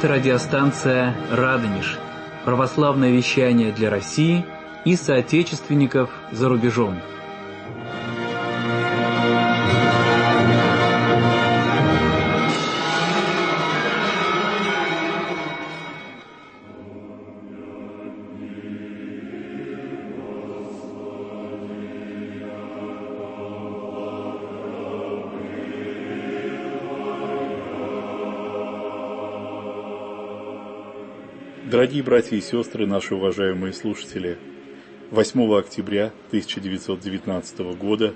Говорит радиостанция «Радонеж». Православное вещание для России и соотечественников за рубежом. Дорогие братья и сестры, наши уважаемые слушатели, 8 октября 1919 года,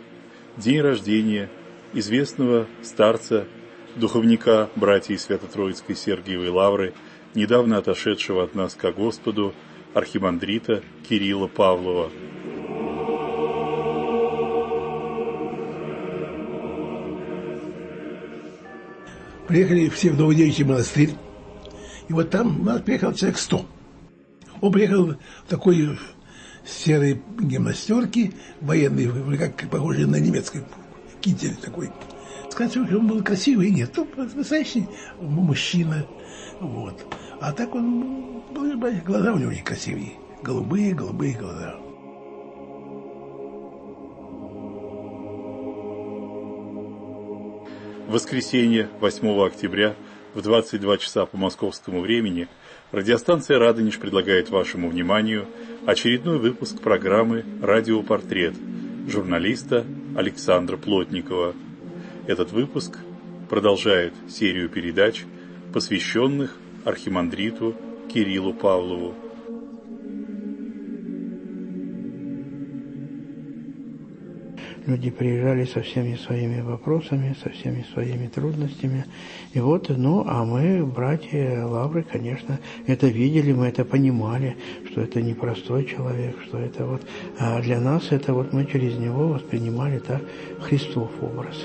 день рождения известного старца, духовника братьев Свято-Троицкой Сергиевой Лавры, недавно отошедшего от нас ко Господу, архимандрита Кирилла Павлова. Приехали все в Новодевичий монастырь, и вот там у нас приехал человек 100. Он приехал в такой серой гимнастерке, военной, как похожей на немецкий китель такой. Сказать, что он был красивый, нет, то настоящий мужчина. Вот. А так он, глаза у него очень красивые. Голубые, голубые глаза. Воскресенье, 8 октября в 22 часа по московскому времени радиостанция «Радонеж» предлагает вашему вниманию очередной выпуск программы «Радиопортрет» журналиста Александра Плотникова. Этот выпуск продолжает серию передач, посвященных архимандриту Кириллу Павлову. Люди приезжали со всеми своими вопросами, со всеми своими трудностями. И вот, ну, а мы, братья Лавры, конечно, это видели, мы это понимали, что это непростой человек, что это вот... А для нас это вот мы через него воспринимали так Христов образ.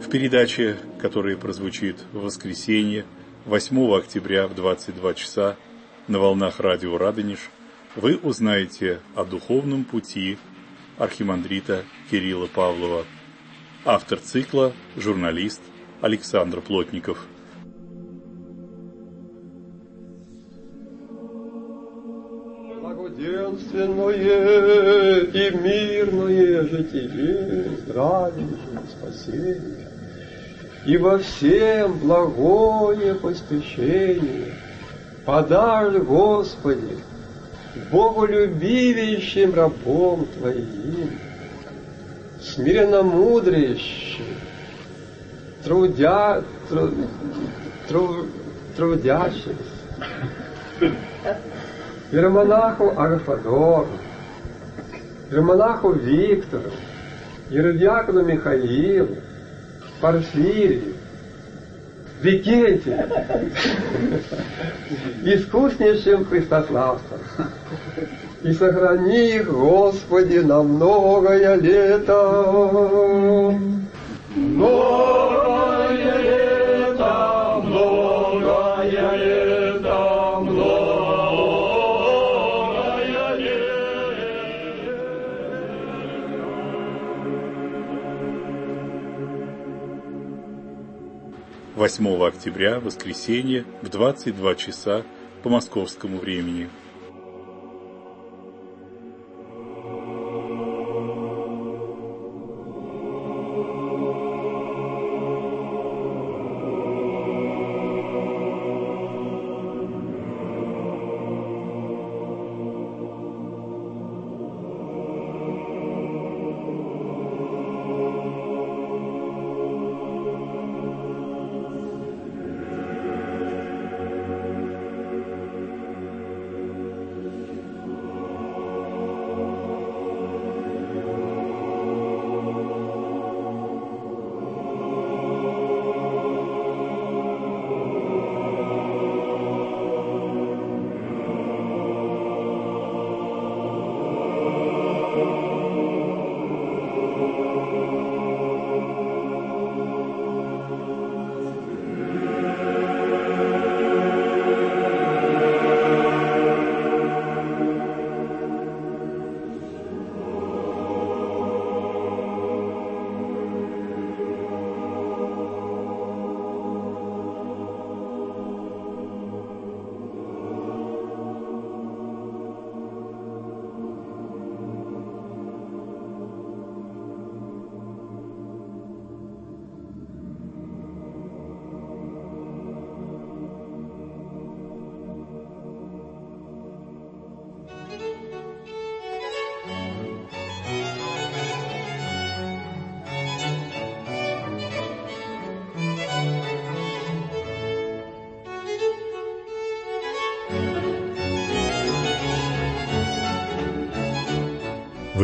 В передаче, которая прозвучит в воскресенье, 8 октября в 22 часа на волнах радио «Радонеж» вы узнаете о духовном пути архимандрита Кирилла Павлова. Автор цикла – журналист Александр Плотников. Благоденственное и мирное житие, здравие спасение и во всем благое поспешение подашь, Господи, Богу рабом Твоим, смиренно мудрейшим, трудя, тру, тру, трудящимся, Иеромонаху Агафадору, Иеромонаху Виктору, Иеродиакону Михаилу, Порфирий, Викентий, искуснейшим христославцем. И сохрани их, Господи, на многое лето. Многое 8 октября, воскресенье, в 22 часа по московскому времени.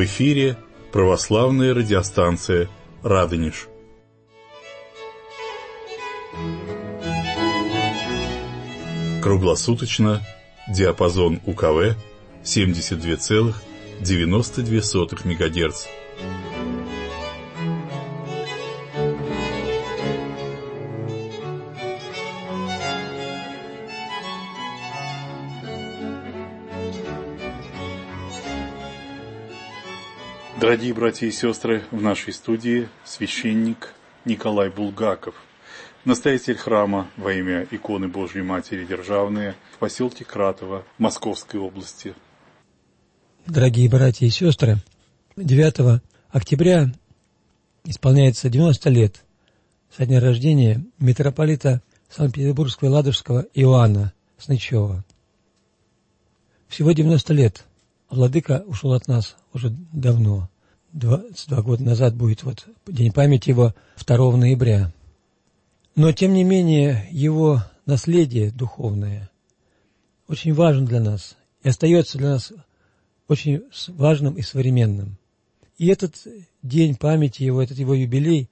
Эфире православная радиостанция «Радонеж». Круглосуточно диапазон УКВ 72,92 МГц. Дорогие братья и сестры, в нашей студии священник Николай Булгаков, настоятель храма во имя иконы Божьей Матери Державные в поселке Кратово Московской области. Дорогие братья и сестры, 9 октября исполняется 90 лет со дня рождения митрополита Санкт-Петербургского и Ладожского Иоанна Снычева. Всего 90 лет – Владыка ушел от нас уже давно. 22 года назад будет вот день памяти его 2 ноября. Но, тем не менее, его наследие духовное очень важно для нас и остается для нас очень важным и современным. И этот день памяти его, этот его юбилей,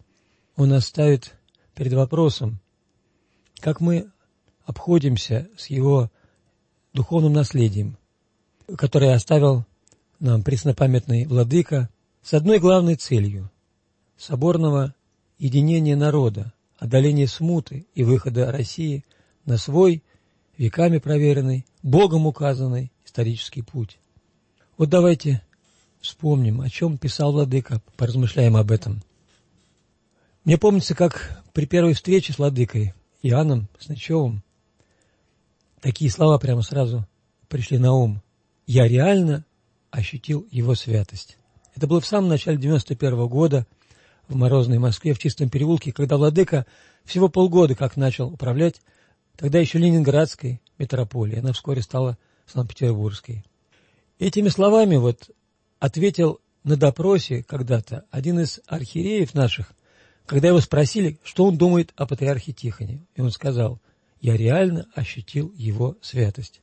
он оставит перед вопросом, как мы обходимся с его духовным наследием, который оставил нам преснопамятный владыка с одной главной целью – соборного единения народа, одоления смуты и выхода России на свой, веками проверенный, Богом указанный исторический путь. Вот давайте вспомним, о чем писал владыка, поразмышляем об этом. Мне помнится, как при первой встрече с владыкой Иоанном Снычевым такие слова прямо сразу пришли на ум я реально ощутил его святость. Это было в самом начале 91 -го года в морозной Москве, в Чистом переулке, когда Владыка всего полгода как начал управлять тогда еще Ленинградской метрополией. Она вскоре стала Санкт-Петербургской. Этими словами вот ответил на допросе когда-то один из архиереев наших, когда его спросили, что он думает о патриархе Тихоне. И он сказал, я реально ощутил его святость.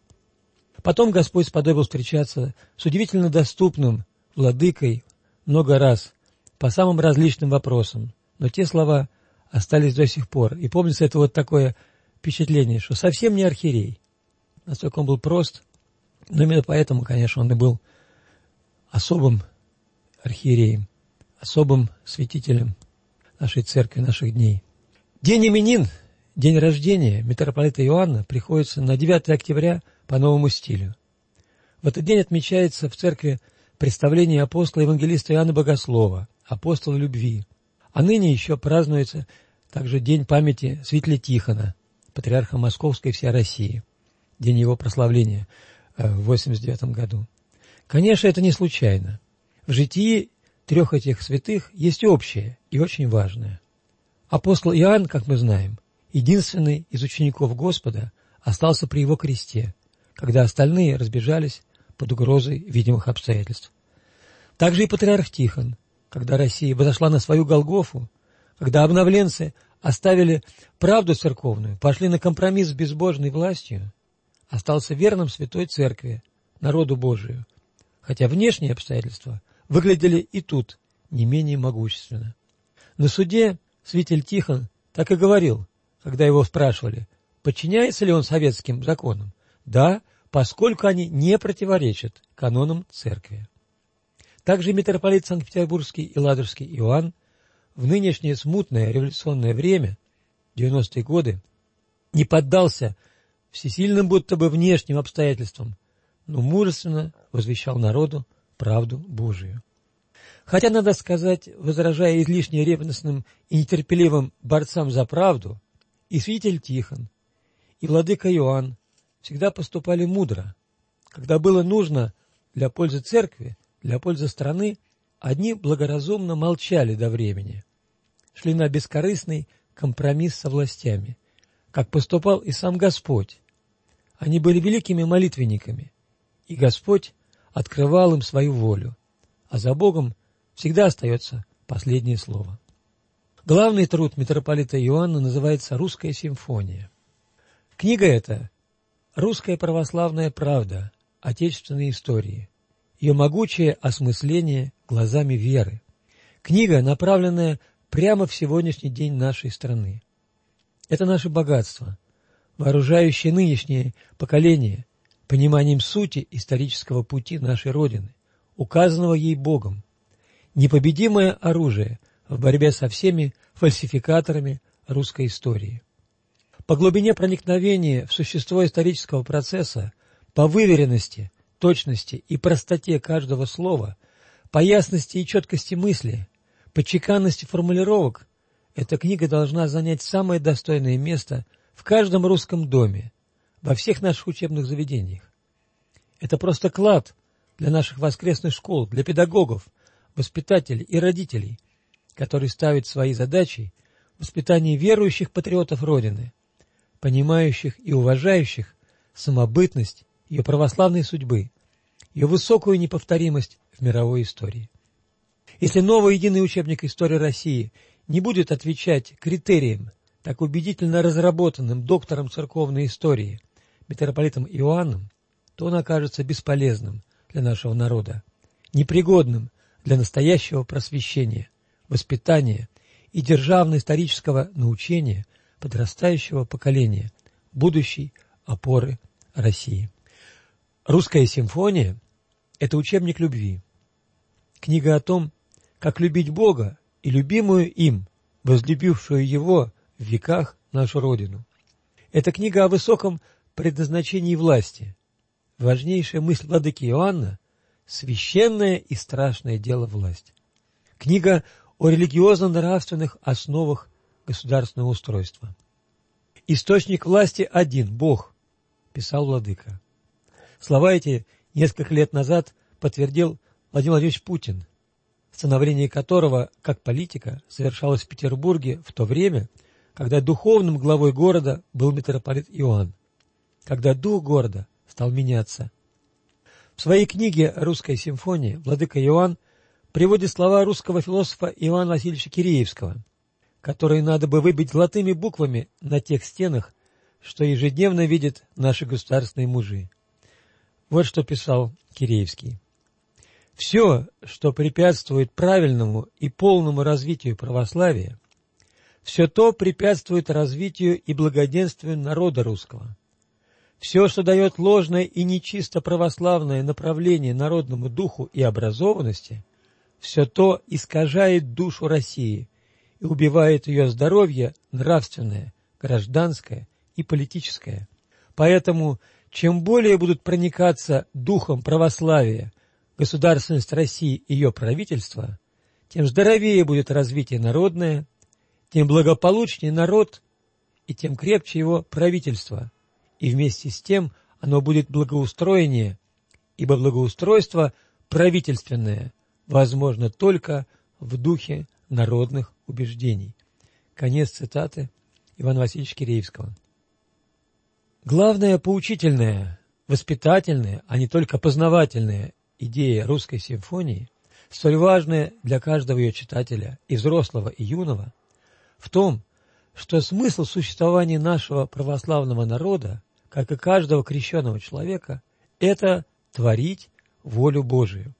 Потом Господь сподобил встречаться с удивительно доступным владыкой много раз по самым различным вопросам, но те слова остались до сих пор. И помнится это вот такое впечатление, что совсем не архиерей. Настолько он был прост, но именно поэтому, конечно, он и был особым архиереем, особым святителем нашей церкви, наших дней. День именин, день рождения митрополита Иоанна приходится на 9 октября – по новому стилю. В этот день отмечается в церкви представление апостола евангелиста Иоанна Богослова, апостола любви. А ныне еще празднуется также День памяти святителя Тихона, патриарха Московской и всей России, день его прославления э, в 89 году. Конечно, это не случайно. В житии трех этих святых есть общее и очень важное. Апостол Иоанн, как мы знаем, единственный из учеников Господа, остался при его кресте – когда остальные разбежались под угрозой видимых обстоятельств. Также и патриарх Тихон, когда Россия возошла на свою Голгофу, когда обновленцы оставили правду церковную, пошли на компромисс с безбожной властью, остался верным Святой Церкви, народу Божию, хотя внешние обстоятельства выглядели и тут не менее могущественно. На суде святитель Тихон так и говорил, когда его спрашивали, подчиняется ли он советским законам. Да, поскольку они не противоречат канонам церкви. Также митрополит Санкт-Петербургский и Ладожский Иоанн в нынешнее смутное революционное время, 90-е годы, не поддался всесильным будто бы внешним обстоятельствам, но мужественно возвещал народу правду Божию. Хотя, надо сказать, возражая излишне ревностным и нетерпеливым борцам за правду, и свидетель Тихон, и владыка Иоанн всегда поступали мудро. Когда было нужно для пользы церкви, для пользы страны, одни благоразумно молчали до времени, шли на бескорыстный компромисс со властями, как поступал и сам Господь. Они были великими молитвенниками, и Господь открывал им свою волю, а за Богом всегда остается последнее слово. Главный труд митрополита Иоанна называется «Русская симфония». Книга эта Русская православная правда отечественной истории. ее могучее осмысление глазами веры. Книга, направленная прямо в сегодняшний день нашей страны. Это наше богатство, вооружающее нынешнее поколение пониманием сути исторического пути нашей Родины, указанного ей Богом. Непобедимое оружие в борьбе со всеми фальсификаторами русской истории. По глубине проникновения в существо исторического процесса, по выверенности, точности и простоте каждого слова, по ясности и четкости мысли, по чеканности формулировок, эта книга должна занять самое достойное место в каждом русском доме, во всех наших учебных заведениях. Это просто клад для наших воскресных школ, для педагогов, воспитателей и родителей, которые ставят свои задачи воспитание верующих патриотов Родины, понимающих и уважающих самобытность ее православной судьбы, ее высокую неповторимость в мировой истории. Если новый единый учебник истории России не будет отвечать критериям, так убедительно разработанным доктором церковной истории, митрополитом Иоанном, то он окажется бесполезным для нашего народа, непригодным для настоящего просвещения, воспитания и державно-исторического научения подрастающего поколения, будущей опоры России. Русская симфония – это учебник любви. Книга о том, как любить Бога и любимую им, возлюбившую Его в веках нашу Родину. Это книга о высоком предназначении власти. Важнейшая мысль владыки Иоанна – священное и страшное дело власть. Книга о религиозно-нравственных основах государственного устройства. «Источник власти один – Бог», – писал Владыка. Слова эти несколько лет назад подтвердил Владимир Владимирович Путин, становление которого, как политика, совершалось в Петербурге в то время, когда духовным главой города был митрополит Иоанн, когда дух города стал меняться. В своей книге «Русская симфония» владыка Иоанн приводит слова русского философа Ивана Васильевича Киреевского, которые надо бы выбить золотыми буквами на тех стенах, что ежедневно видят наши государственные мужи. Вот что писал Киреевский. Все, что препятствует правильному и полному развитию православия, все то препятствует развитию и благоденствию народа русского. Все, что дает ложное и нечисто православное направление народному духу и образованности – все то искажает душу России и убивает ее здоровье нравственное, гражданское и политическое. Поэтому, чем более будут проникаться духом православия государственность России и ее правительство, тем здоровее будет развитие народное, тем благополучнее народ и тем крепче его правительство, и вместе с тем оно будет благоустроеннее, ибо благоустройство правительственное возможно только в духе народных убеждений. Конец цитаты Ивана Васильевича Киреевского. Главная поучительная, воспитательная, а не только познавательная идея русской симфонии, столь важная для каждого ее читателя, и взрослого, и юного, в том, что смысл существования нашего православного народа, как и каждого крещенного человека, это творить волю Божию.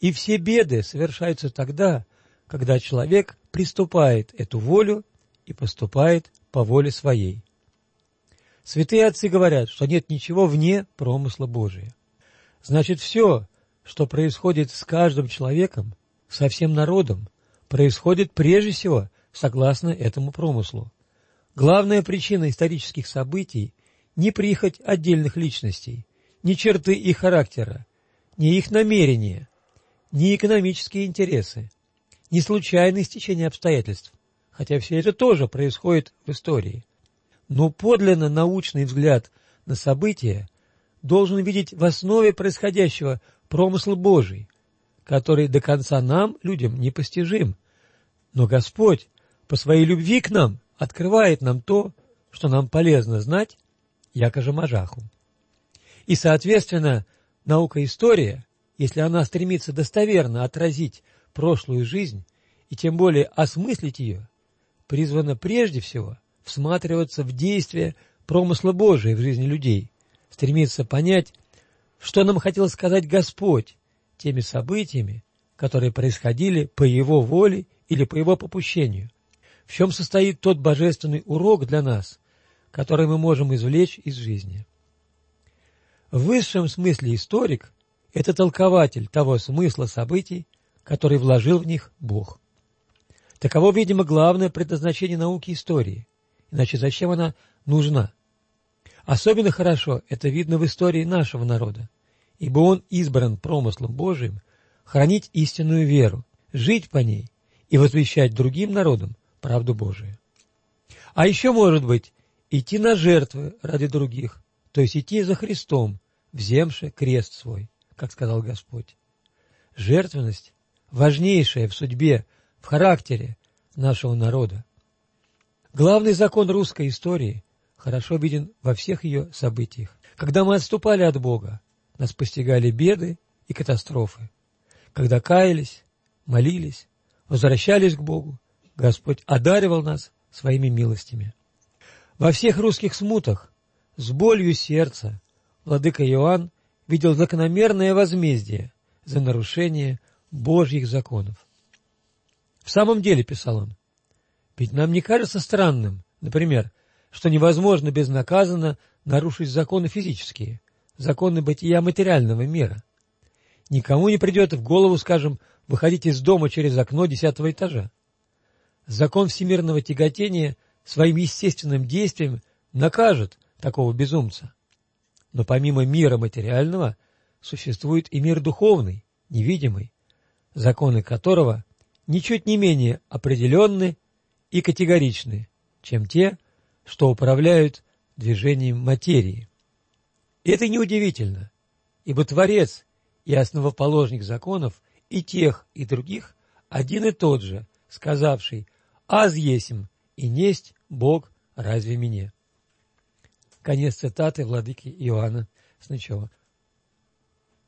И все беды совершаются тогда, когда человек приступает эту волю и поступает по воле своей. Святые отцы говорят, что нет ничего вне промысла Божия. Значит, все, что происходит с каждым человеком, со всем народом, происходит прежде всего согласно этому промыслу. Главная причина исторических событий – не прихоть отдельных личностей, не черты их характера, не их намерения, ни экономические интересы, ни случайное стечение обстоятельств, хотя все это тоже происходит в истории. Но подлинно научный взгляд на события должен видеть в основе происходящего промысл Божий, который до конца нам, людям, непостижим. Но Господь по своей любви к нам открывает нам то, что нам полезно знать, якоже Мажаху. И, соответственно, наука-история если она стремится достоверно отразить прошлую жизнь и тем более осмыслить ее, призвана прежде всего всматриваться в действие промысла Божия в жизни людей, стремиться понять, что нам хотел сказать Господь теми событиями, которые происходили по Его воле или по Его попущению. В чем состоит тот божественный урок для нас, который мы можем извлечь из жизни. В высшем смысле историк – это толкователь того смысла событий, который вложил в них Бог. Таково, видимо, главное предназначение науки истории. Иначе зачем она нужна? Особенно хорошо это видно в истории нашего народа, ибо он избран промыслом Божиим хранить истинную веру, жить по ней и возвещать другим народам правду Божию. А еще, может быть, идти на жертвы ради других, то есть идти за Христом, вземши крест свой, как сказал Господь. Жертвенность важнейшая в судьбе, в характере нашего народа. Главный закон русской истории хорошо виден во всех ее событиях. Когда мы отступали от Бога, нас постигали беды и катастрофы. Когда каялись, молились, возвращались к Богу, Господь одаривал нас своими милостями. Во всех русских смутах с болью сердца владыка Иоанн видел закономерное возмездие за нарушение Божьих законов. В самом деле, писал он, ведь нам не кажется странным, например, что невозможно безнаказанно нарушить законы физические, законы бытия материального мира. Никому не придет в голову, скажем, выходить из дома через окно десятого этажа. Закон всемирного тяготения своим естественным действием накажет такого безумца. Но помимо мира материального существует и мир духовный, невидимый, законы которого ничуть не менее определенны и категоричны, чем те, что управляют движением материи. Это неудивительно, ибо Творец и основоположник законов и тех, и других один и тот же, сказавший «Аз есим, и несть Бог разве мне?» Конец цитаты владыки Иоанна Снычева.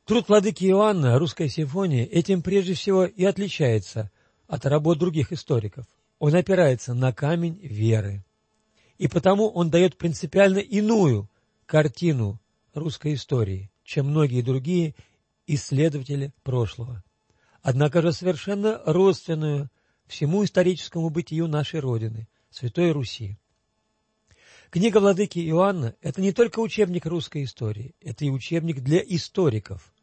Труд владыки Иоанна, русская симфония, этим прежде всего и отличается от работ других историков. Он опирается на камень веры. И потому он дает принципиально иную картину русской истории, чем многие другие исследователи прошлого. Однако же совершенно родственную всему историческому бытию нашей Родины, Святой Руси. Книга владыки Иоанна – это не только учебник русской истории, это и учебник для историков.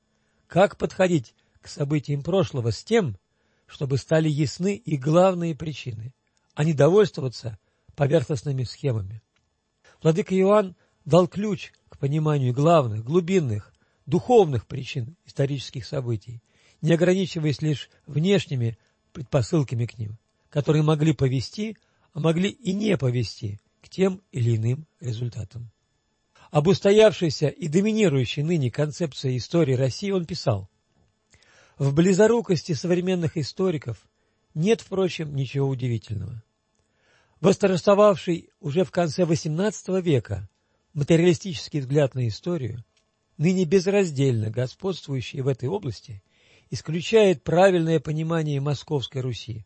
Как подходить к событиям прошлого с тем, чтобы стали ясны и главные причины, а не довольствоваться поверхностными схемами. Владыка Иоанн дал ключ к пониманию главных, глубинных, духовных причин исторических событий, не ограничиваясь лишь внешними предпосылками к ним, которые могли повести, а могли и не повести к тем или иным результатам. Об устоявшейся и доминирующей ныне концепции истории России он писал «В близорукости современных историков нет, впрочем, ничего удивительного. Восторжествовавший уже в конце XVIII века материалистический взгляд на историю, ныне безраздельно господствующий в этой области, исключает правильное понимание Московской Руси,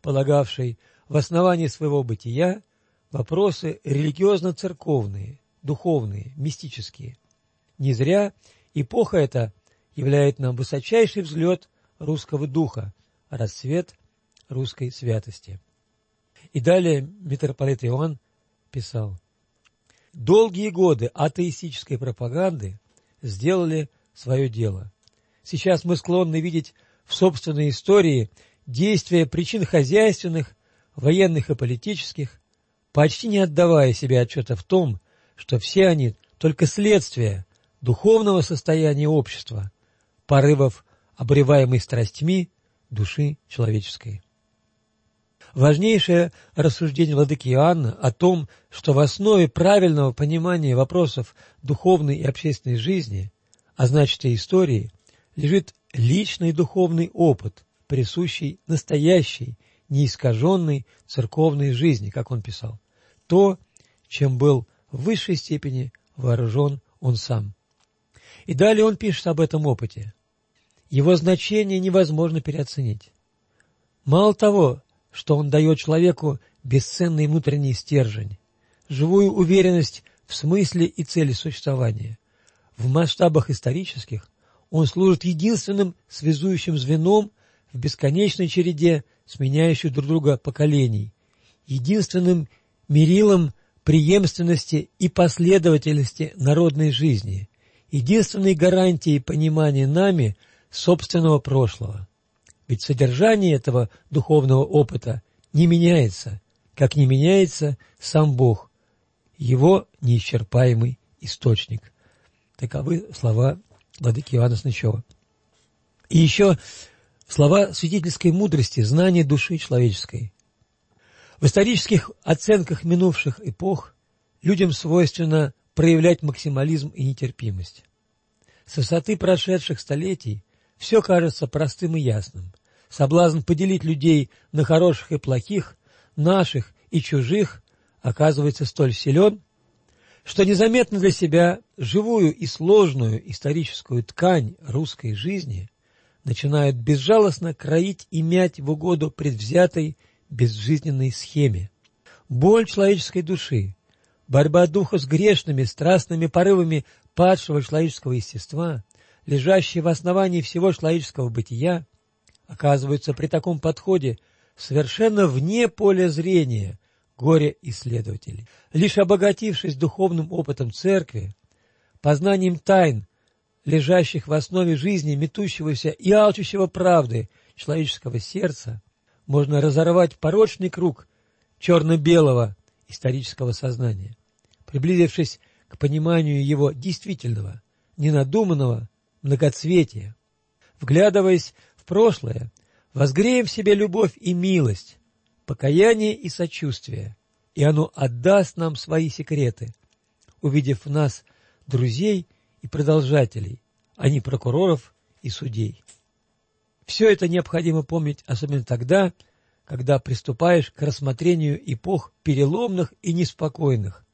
полагавшей в основании своего бытия вопросы религиозно-церковные, духовные, мистические. Не зря эпоха эта являет нам высочайший взлет русского духа, расцвет русской святости. И далее митрополит Иоанн писал, «Долгие годы атеистической пропаганды сделали свое дело. Сейчас мы склонны видеть в собственной истории действия причин хозяйственных, военных и политических, почти не отдавая себе отчета в том, что все они только следствие духовного состояния общества, порывов, обреваемой страстьми души человеческой. Важнейшее рассуждение владыки Иоанна о том, что в основе правильного понимания вопросов духовной и общественной жизни, а значит и истории, лежит личный духовный опыт, присущий настоящей, неискаженной церковной жизни, как он писал, то, чем был в высшей степени вооружен он сам. И далее он пишет об этом опыте. Его значение невозможно переоценить. Мало того, что он дает человеку бесценный внутренний стержень, живую уверенность в смысле и цели существования, В масштабах исторических он служит единственным связующим звеном в бесконечной череде сменяющих друг друга поколений, единственным мерилом преемственности и последовательности народной жизни, единственной гарантией понимания нами собственного прошлого. Ведь содержание этого духовного опыта не меняется, как не меняется сам Бог, его неисчерпаемый источник. Таковы слова владыки Иоанна Снычева. И еще слова святительской мудрости, знания души человеческой. В исторических оценках минувших эпох людям свойственно проявлять максимализм и нетерпимость. С высоты прошедших столетий все кажется простым и ясным. Соблазн поделить людей на хороших и плохих, наших и чужих оказывается столь силен, что незаметно для себя живую и сложную историческую ткань русской жизни начинают безжалостно кроить и мять в угоду предвзятой безжизненной схеме. Боль человеческой души, борьба духа с грешными, страстными порывами падшего человеческого естества, лежащие в основании всего человеческого бытия, оказываются при таком подходе совершенно вне поля зрения горе-исследователей. Лишь обогатившись духовным опытом церкви, познанием тайн, лежащих в основе жизни метущегося и алчущего правды человеческого сердца, можно разорвать порочный круг черно-белого исторического сознания, приблизившись к пониманию его действительного, ненадуманного многоцветия. Вглядываясь в прошлое, возгреем в себе любовь и милость, покаяние и сочувствие, и оно отдаст нам свои секреты, увидев в нас друзей и продолжателей, а не прокуроров и судей. Все это необходимо помнить, особенно тогда, когда приступаешь к рассмотрению эпох переломных и неспокойных,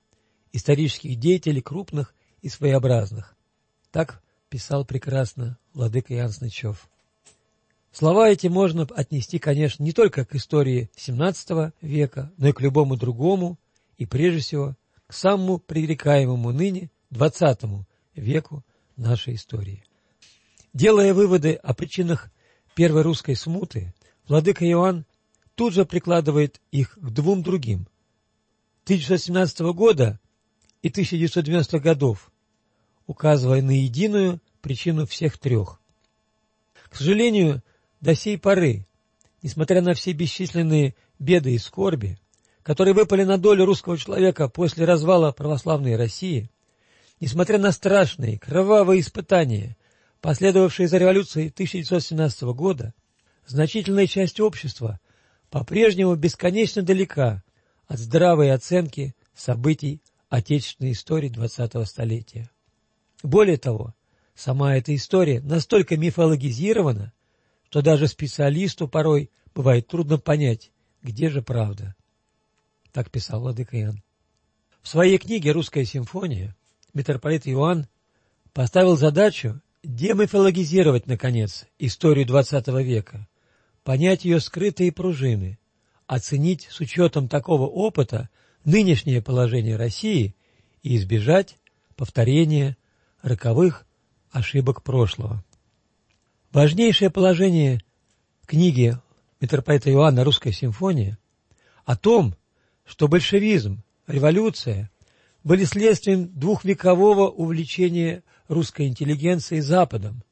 исторических деятелей крупных и своеобразных. Так писал прекрасно владыка Ян Снычев. Слова эти можно отнести, конечно, не только к истории XVII века, но и к любому другому, и прежде всего к самому пререкаемому ныне XX веку нашей истории. Делая выводы о причинах первой русской смуты, владыка Иоанн тут же прикладывает их к двум другим. 1917 года и 1990 годов, указывая на единую причину всех трех. К сожалению, до сей поры, несмотря на все бесчисленные беды и скорби, которые выпали на долю русского человека после развала православной России, несмотря на страшные, кровавые испытания, последовавшие за революцией 1917 года, значительная часть общества по-прежнему бесконечно далека от здравой оценки событий отечественной истории XX столетия. Более того, сама эта история настолько мифологизирована, что даже специалисту порой бывает трудно понять, где же правда. Так писал Владыка Иоанн. В своей книге «Русская симфония» митрополит Иоанн поставил задачу демифологизировать, наконец, историю XX века, понять ее скрытые пружины, оценить с учетом такого опыта нынешнее положение России и избежать повторения роковых ошибок прошлого. Важнейшее положение книги митрополита Иоанна «Русская симфония» о том, что большевизм, революция были следствием двухвекового увлечения русской интеллигенции Западом,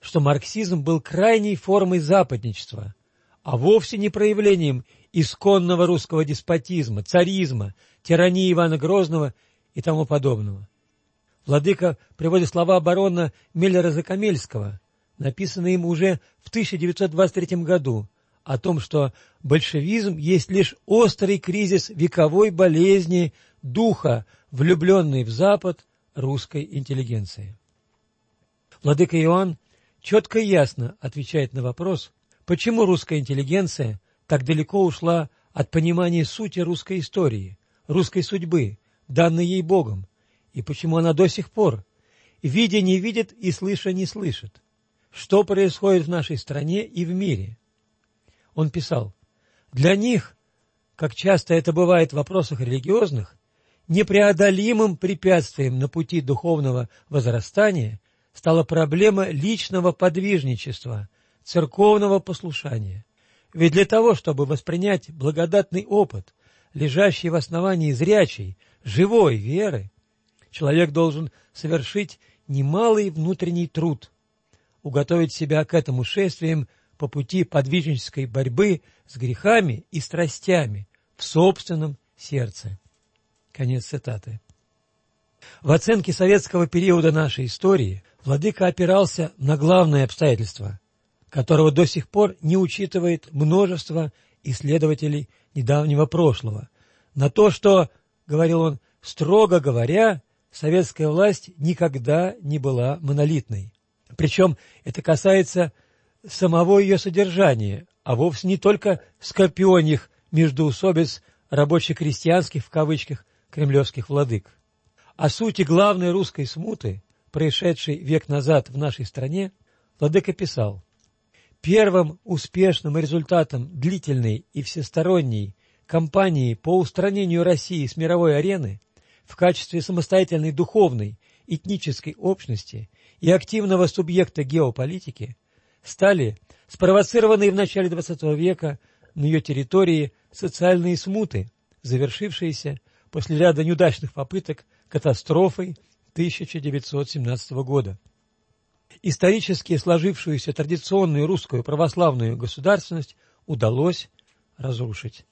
что марксизм был крайней формой западничества, а вовсе не проявлением исконного русского деспотизма, царизма, тирании Ивана Грозного и тому подобного. Владыка приводит слова барона Миллера-Закамельского, написанные им уже в 1923 году, о том, что большевизм есть лишь острый кризис вековой болезни духа, влюбленный в Запад русской интеллигенции. Владыка Иоанн четко и ясно отвечает на вопрос, почему русская интеллигенция так далеко ушла от понимания сути русской истории, русской судьбы, данной ей Богом, и почему она до сих пор, видя не видит и слыша не слышит, что происходит в нашей стране и в мире. Он писал, для них, как часто это бывает в вопросах религиозных, непреодолимым препятствием на пути духовного возрастания стала проблема личного подвижничества, церковного послушания. Ведь для того, чтобы воспринять благодатный опыт, лежащий в основании зрячей, живой веры, человек должен совершить немалый внутренний труд, уготовить себя к этому шествием по пути подвижнической борьбы с грехами и страстями в собственном сердце. Конец цитаты. В оценке советского периода нашей истории Владыка опирался на главное обстоятельство, которого до сих пор не учитывает множество исследователей недавнего прошлого, на то, что, говорил он, строго говоря, советская власть никогда не была монолитной. Причем это касается самого ее содержания, а вовсе не только скорпионих междоусобиц рабоче-крестьянских в кавычках кремлевских владык. О сути главной русской смуты, происшедшей век назад в нашей стране, владыка писал Первым успешным результатом длительной и всесторонней кампании по устранению России с мировой арены в качестве самостоятельной духовной, этнической общности и активного субъекта геополитики стали спровоцированные в начале XX века на ее территории социальные смуты, завершившиеся после ряда неудачных попыток катастрофой 1917 года. Исторически сложившуюся традиционную русскую православную государственность удалось разрушить.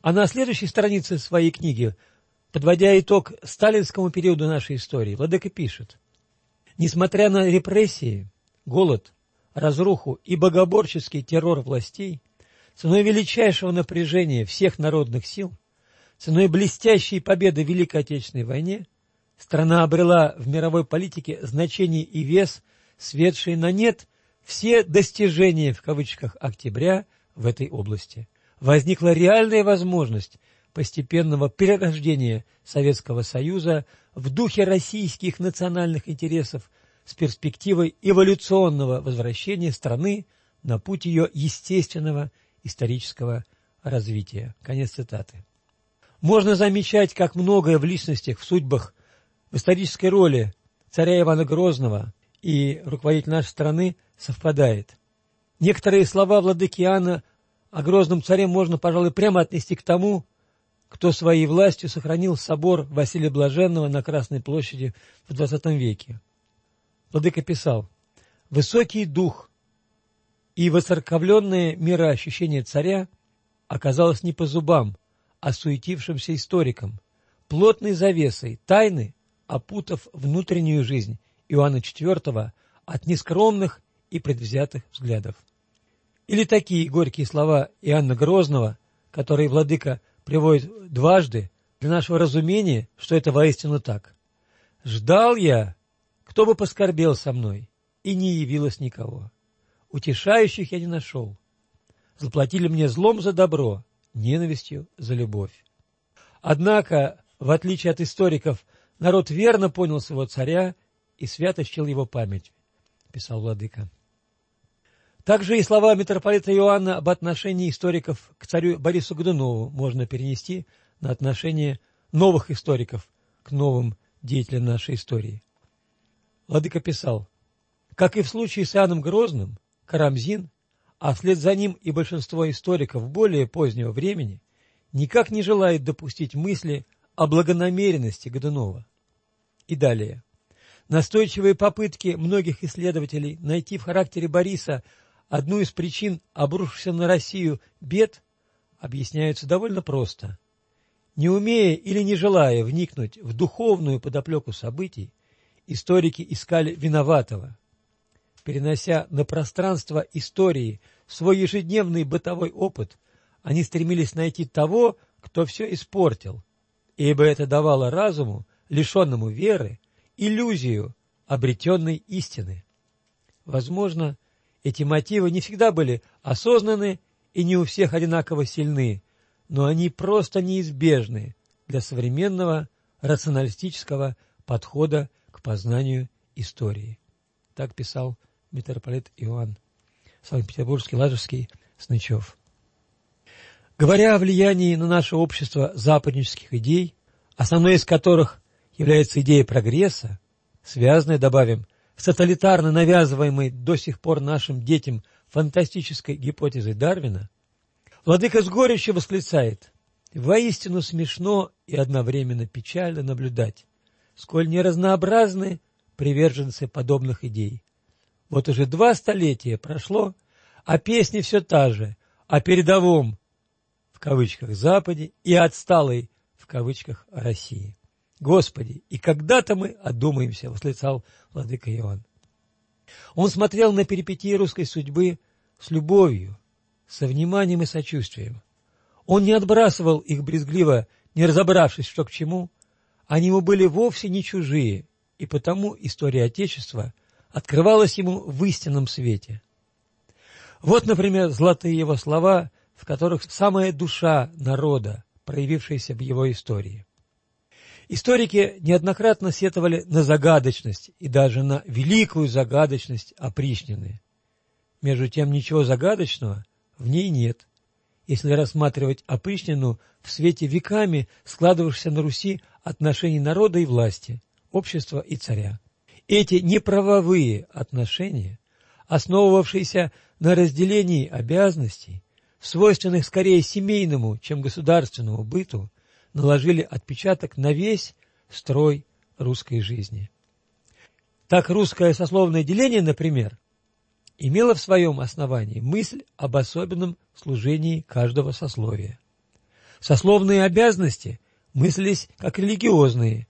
А на следующей странице своей книги, подводя итог сталинскому периоду нашей истории, Владыка пишет, «Несмотря на репрессии, голод, разруху и богоборческий террор властей, ценой величайшего напряжения всех народных сил, ценой блестящей победы в Великой Отечественной войне, страна обрела в мировой политике значение и вес – светшие на нет все достижения в кавычках октября в этой области. Возникла реальная возможность постепенного перерождения Советского Союза в духе российских национальных интересов с перспективой эволюционного возвращения страны на путь ее естественного исторического развития. Конец цитаты. Можно замечать, как многое в личностях, в судьбах, в исторической роли царя Ивана Грозного, и руководитель нашей страны совпадает. Некоторые слова владыки Иоанна о грозном царе можно, пожалуй, прямо отнести к тому, кто своей властью сохранил собор Василия Блаженного на Красной площади в XX веке. Владыка писал, «Высокий дух и воцерковленное мироощущение царя оказалось не по зубам, а суетившимся историкам, плотной завесой тайны, опутав внутреннюю жизнь Иоанна IV от нескромных и предвзятых взглядов. Или такие горькие слова Иоанна Грозного, которые владыка приводит дважды для нашего разумения, что это воистину так. «Ждал я, кто бы поскорбел со мной, и не явилось никого. Утешающих я не нашел. Заплатили мне злом за добро, ненавистью за любовь». Однако, в отличие от историков, народ верно понял своего царя и свято чтил его память, писал Владыка. Также и слова митрополита Иоанна об отношении историков к царю Борису Годунову можно перенести на отношение новых историков к новым деятелям нашей истории. Владыка писал, как и в случае с Иоанном Грозным, Карамзин, а вслед за ним и большинство историков более позднего времени, никак не желает допустить мысли о благонамеренности Годунова. И далее. Настойчивые попытки многих исследователей найти в характере Бориса одну из причин обрушившихся на Россию бед объясняются довольно просто. Не умея или не желая вникнуть в духовную подоплеку событий, историки искали виноватого. Перенося на пространство истории свой ежедневный бытовой опыт, они стремились найти того, кто все испортил, ибо это давало разуму, лишенному веры, иллюзию обретенной истины. Возможно, эти мотивы не всегда были осознаны и не у всех одинаково сильны, но они просто неизбежны для современного рационалистического подхода к познанию истории. Так писал митрополит Иоанн Санкт-Петербургский, Ладожский, Снычев. Говоря о влиянии на наше общество западнических идей, основной из которых является идея прогресса, связанная, добавим, с тоталитарно навязываемой до сих пор нашим детям фантастической гипотезой Дарвина, Владыка с горечью восклицает «Воистину смешно и одновременно печально наблюдать, сколь неразнообразны приверженцы подобных идей. Вот уже два столетия прошло, а песня все та же, о передовом, в кавычках, Западе и отсталой, в кавычках, России. Господи, и когда-то мы одумаемся, восклицал владыка Иоанн. Он смотрел на перипетии русской судьбы с любовью, со вниманием и сочувствием. Он не отбрасывал их брезгливо, не разобравшись, что к чему. Они ему были вовсе не чужие, и потому история Отечества открывалась ему в истинном свете. Вот, например, золотые его слова, в которых самая душа народа, проявившаяся в его истории. Историки неоднократно сетовали на загадочность и даже на великую загадочность опричнины. Между тем, ничего загадочного в ней нет, если рассматривать опричнину в свете веками складывавшихся на Руси отношений народа и власти, общества и царя. Эти неправовые отношения, основывавшиеся на разделении обязанностей, свойственных скорее семейному, чем государственному быту, наложили отпечаток на весь строй русской жизни. Так русское сословное деление, например, имело в своем основании мысль об особенном служении каждого сословия. Сословные обязанности мыслились как религиозные,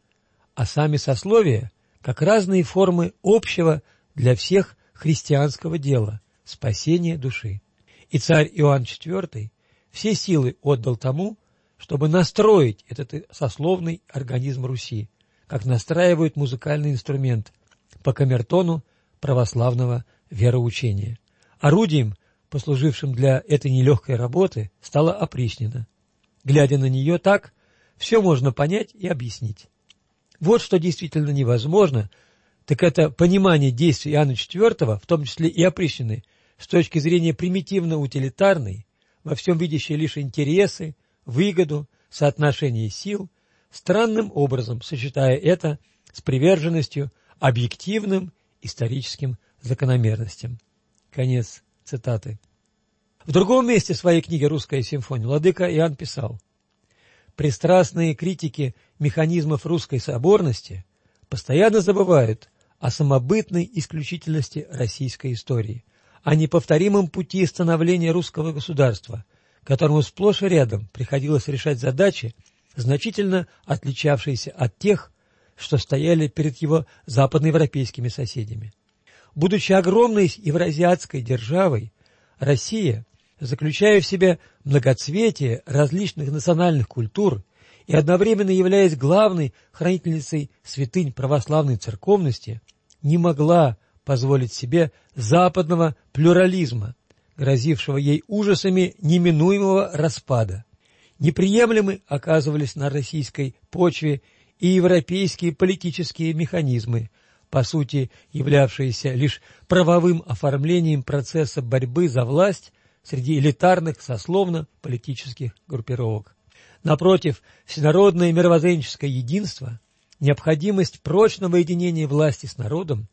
а сами сословия как разные формы общего для всех христианского дела – спасения души. И царь Иоанн IV все силы отдал тому, чтобы настроить этот сословный организм Руси, как настраивают музыкальный инструмент по камертону православного вероучения. Орудием, послужившим для этой нелегкой работы, стала опричнина. Глядя на нее так, все можно понять и объяснить. Вот что действительно невозможно, так это понимание действий Иоанна IV, в том числе и опричнины, с точки зрения примитивно-утилитарной, во всем видящей лишь интересы, выгоду, соотношение сил, странным образом сочетая это с приверженностью объективным историческим закономерностям. Конец цитаты. В другом месте своей книги «Русская симфония» Владыка Иоанн писал «Пристрастные критики механизмов русской соборности постоянно забывают о самобытной исключительности российской истории, о неповторимом пути становления русского государства, которому сплошь и рядом приходилось решать задачи, значительно отличавшиеся от тех, что стояли перед его западноевропейскими соседями. Будучи огромной евразиатской державой, Россия, заключая в себе многоцветие различных национальных культур и одновременно являясь главной хранительницей святынь православной церковности, не могла позволить себе западного плюрализма, грозившего ей ужасами неминуемого распада. Неприемлемы оказывались на российской почве и европейские политические механизмы, по сути являвшиеся лишь правовым оформлением процесса борьбы за власть среди элитарных сословно-политических группировок. Напротив, всенародное мировоззренческое единство, необходимость прочного единения власти с народом,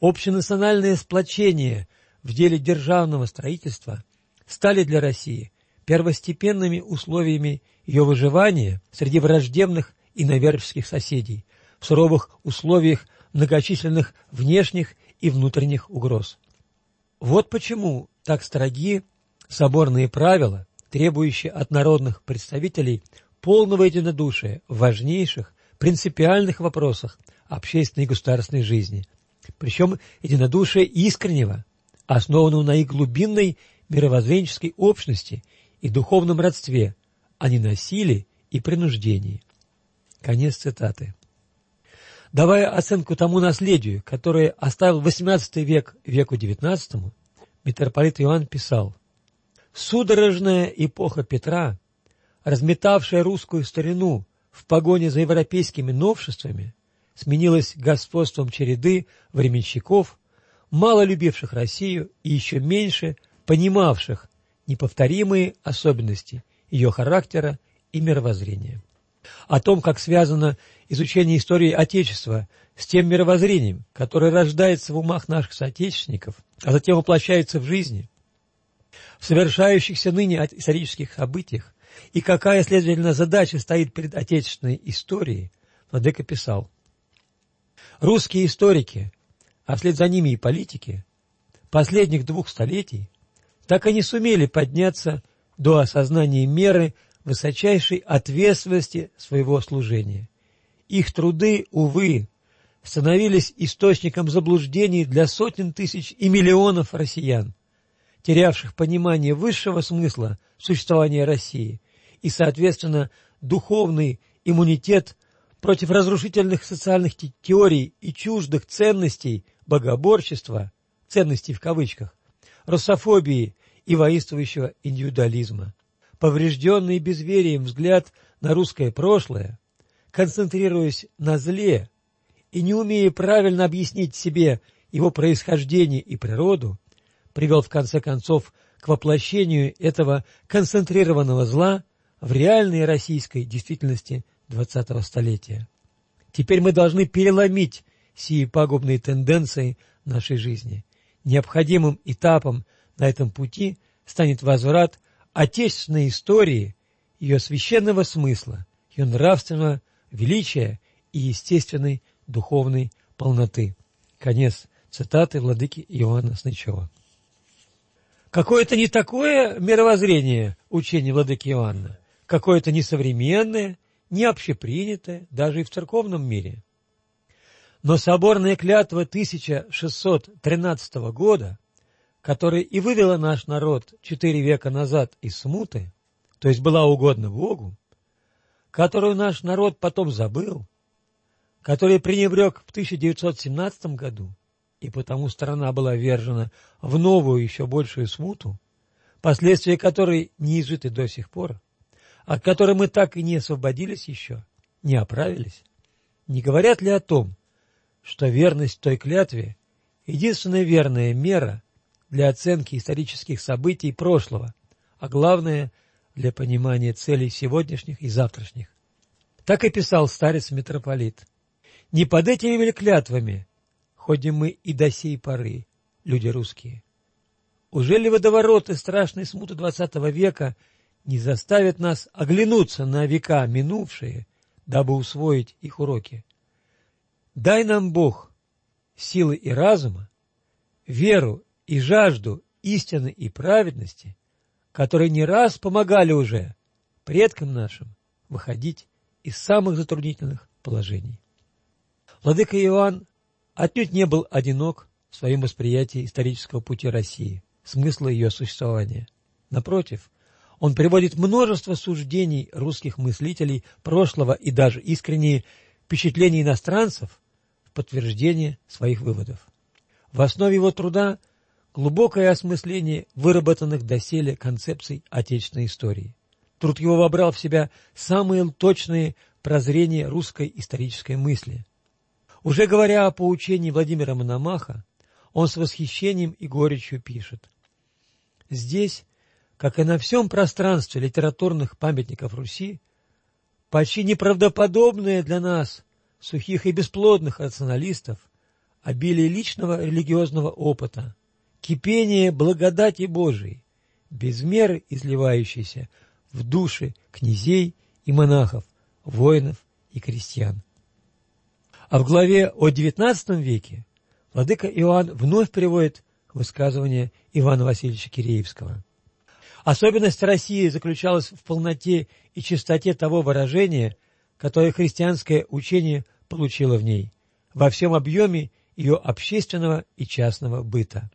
общенациональное сплочение в деле державного строительства стали для России первостепенными условиями ее выживания среди враждебных и иноверческих соседей в суровых условиях многочисленных внешних и внутренних угроз. Вот почему так строги соборные правила, требующие от народных представителей полного единодушия в важнейших, принципиальных вопросах общественной и государственной жизни, причем единодушие искреннего, основанного на их глубинной мировоззренческой общности и духовном родстве, а не на силе и принуждении. Конец цитаты. Давая оценку тому наследию, которое оставил XVIII век веку XIX, митрополит Иоанн писал «Судорожная эпоха Петра, разметавшая русскую старину в погоне за европейскими новшествами, сменилась господством череды временщиков, мало любивших Россию и еще меньше понимавших неповторимые особенности ее характера и мировоззрения. о том, как связано изучение истории Отечества с тем мировоззрением, которое рождается в умах наших соотечественников, а затем воплощается в жизни, в совершающихся ныне исторических событиях, и какая, следовательно, задача стоит перед отечественной историей, Владыка писал. Русские историки, а вслед за ними и политики, последних двух столетий так и не сумели подняться до осознания меры высочайшей ответственности своего служения. Их труды, увы, становились источником заблуждений для сотен тысяч и миллионов россиян, терявших понимание высшего смысла существования России и, соответственно, духовный иммунитет против разрушительных социальных теорий и чуждых ценностей богоборчества, ценностей в кавычках, русофобии и воинствующего индивидуализма. Поврежденный безверием взгляд на русское прошлое, концентрируясь на зле и не умея правильно объяснить себе его происхождение и природу, привел в конце концов к воплощению этого концентрированного зла в реальной российской действительности XX столетия. Теперь мы должны переломить сии пагубные тенденции нашей жизни. Необходимым этапом на этом пути станет возврат отечественной истории, ее священного смысла, ее нравственного величия и естественной духовной полноты. Конец цитаты владыки Иоанна Снычева. Какое-то не такое мировоззрение учения владыки Иоанна, какое-то несовременное, не общепринятое, даже и в церковном мире. Но соборная клятва 1613 года, которая и вывела наш народ четыре века назад из смуты, то есть была угодна Богу, которую наш народ потом забыл, который пренебрег в 1917 году, и потому страна была вержена в новую еще большую смуту, последствия которой не изжиты до сих пор, от которой мы так и не освободились еще, не оправились, не говорят ли о том, что верность той клятве – единственная верная мера для оценки исторических событий прошлого, а главное – для понимания целей сегодняшних и завтрашних. Так и писал старец-митрополит. Не под этими ли клятвами ходим мы и до сей поры, люди русские? Уже ли водовороты страшной смуты двадцатого века – не заставят нас оглянуться на века минувшие, дабы усвоить их уроки. Дай нам, Бог, силы и разума, веру и жажду истины и праведности, которые не раз помогали уже предкам нашим выходить из самых затруднительных положений. Владыка Иоанн отнюдь не был одинок в своем восприятии исторического пути России, смысла ее существования. Напротив, он приводит множество суждений русских мыслителей прошлого и даже искренние впечатления иностранцев в подтверждение своих выводов. В основе его труда глубокое осмысление выработанных доселе концепций отечественной истории. Труд его вобрал в себя самые точные прозрения русской исторической мысли. Уже говоря о поучении Владимира Мономаха, он с восхищением и горечью пишет. Здесь как и на всем пространстве литературных памятников Руси, почти неправдоподобное для нас, сухих и бесплодных рационалистов, обилие личного религиозного опыта, кипение благодати Божией, без меры изливающейся в души князей и монахов, воинов и крестьян. А в главе о XIX веке владыка Иоанн вновь приводит высказывание Ивана Васильевича Киреевского. Особенность России заключалась в полноте и чистоте того выражения, которое христианское учение получило в ней, во всем объеме ее общественного и частного быта.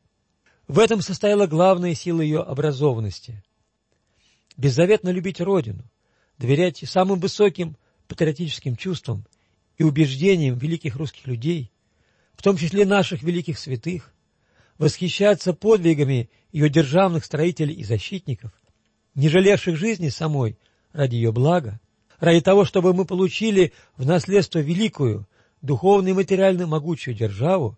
В этом состояла главная сила ее образованности. Беззаветно любить Родину, доверять самым высоким патриотическим чувствам и убеждениям великих русских людей, в том числе наших великих святых, восхищаться подвигами ее державных строителей и защитников, не жалевших жизни самой ради ее блага, ради того, чтобы мы получили в наследство великую, духовно и материально могучую державу,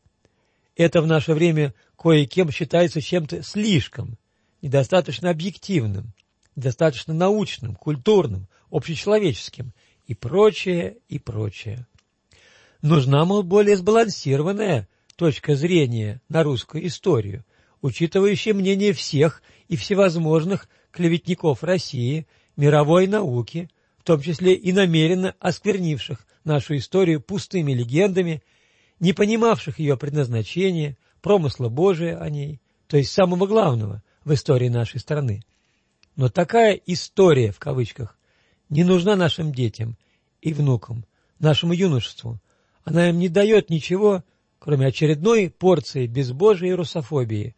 это в наше время кое-кем считается чем-то слишком, недостаточно объективным, недостаточно научным, культурным, общечеловеческим и прочее, и прочее. Нужна, мол, более сбалансированная точка зрения на русскую историю, учитывающая мнение всех и всевозможных клеветников России, мировой науки, в том числе и намеренно осквернивших нашу историю пустыми легендами, не понимавших ее предназначения, промысла Божия о ней, то есть самого главного в истории нашей страны. Но такая «история» в кавычках не нужна нашим детям и внукам, нашему юношеству. Она им не дает ничего, кроме очередной порции безбожия и русофобии,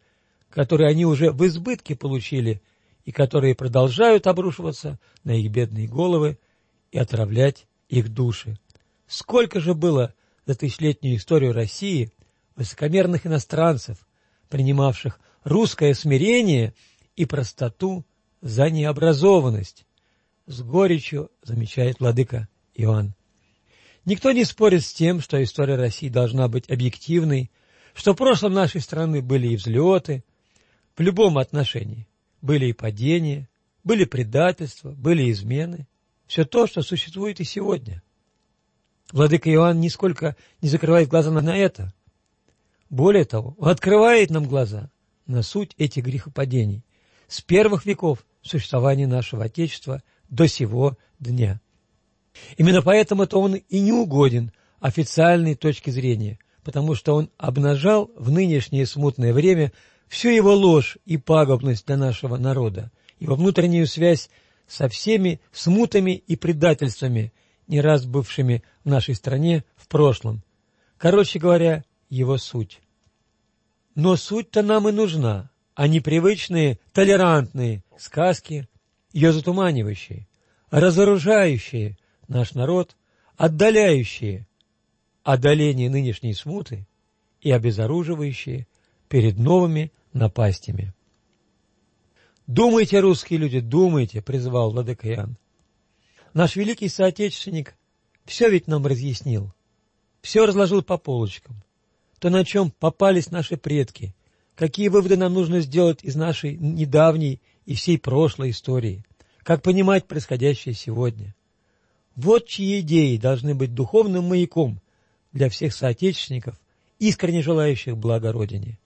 которые они уже в избытке получили и которые продолжают обрушиваться на их бедные головы и отравлять их души. Сколько же было за тысячелетнюю историю России высокомерных иностранцев, принимавших русское смирение и простоту за необразованность, с горечью замечает владыка Иоанн. Никто не спорит с тем, что история России должна быть объективной, что в прошлом нашей страны были и взлеты, в любом отношении. Были и падения, были предательства, были измены. Все то, что существует и сегодня. Владыка Иоанн нисколько не закрывает глаза на это. Более того, он открывает нам глаза на суть этих грехопадений с первых веков существования нашего Отечества до сего дня. Именно поэтому-то он и не угоден официальной точке зрения, потому что он обнажал в нынешнее смутное время всю его ложь и пагубность для нашего народа, его внутреннюю связь со всеми смутами и предательствами, не раз бывшими в нашей стране в прошлом. Короче говоря, его суть. Но суть-то нам и нужна, а не привычные толерантные сказки, ее затуманивающие, разоружающие наш народ, отдаляющие одоление нынешней смуты и обезоруживающие перед новыми напастями. «Думайте, русские люди, думайте!» — призывал Владыка Иоанн. Наш великий соотечественник все ведь нам разъяснил, все разложил по полочкам, то, на чем попались наши предки, какие выводы нам нужно сделать из нашей недавней и всей прошлой истории, как понимать происходящее сегодня. Вот чьи идеи должны быть духовным маяком для всех соотечественников, искренне желающих блага Родине.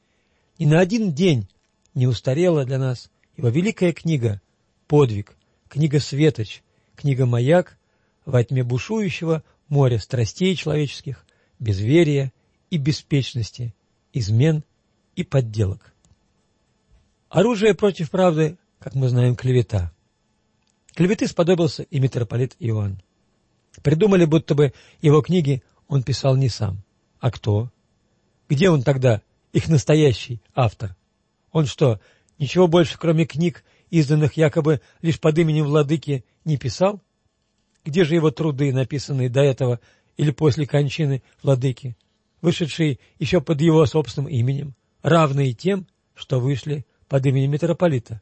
И на один день не устарела для нас его великая книга «Подвиг», книга «Светоч», книга «Маяк» во тьме бушующего моря страстей человеческих, безверия и беспечности, измен и подделок. Оружие против правды, как мы знаем, клевета. Клеветы сподобился и митрополит Иоанн. Придумали, будто бы его книги он писал не сам. А кто? Где он тогда, их настоящий автор? Он что, ничего больше, кроме книг, изданных якобы лишь под именем владыки, не писал? Где же его труды, написанные до этого или после кончины владыки, вышедшие еще под его собственным именем, равные тем, что вышли под именем митрополита?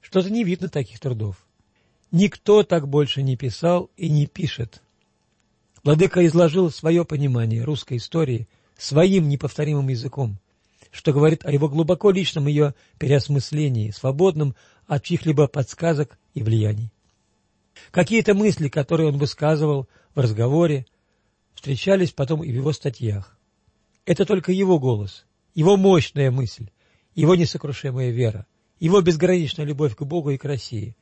Что-то не видно таких трудов. Никто так больше не писал и не пишет. Владыка изложил свое понимание русской истории своим неповторимым языком, что говорит о его глубоко личном ее переосмыслении, свободном от чьих-либо подсказок и влияний. Какие-то мысли, которые он высказывал в разговоре, встречались потом и в его статьях. Это только его голос, его мощная мысль, его несокрушимая вера, его безграничная любовь к Богу и к России,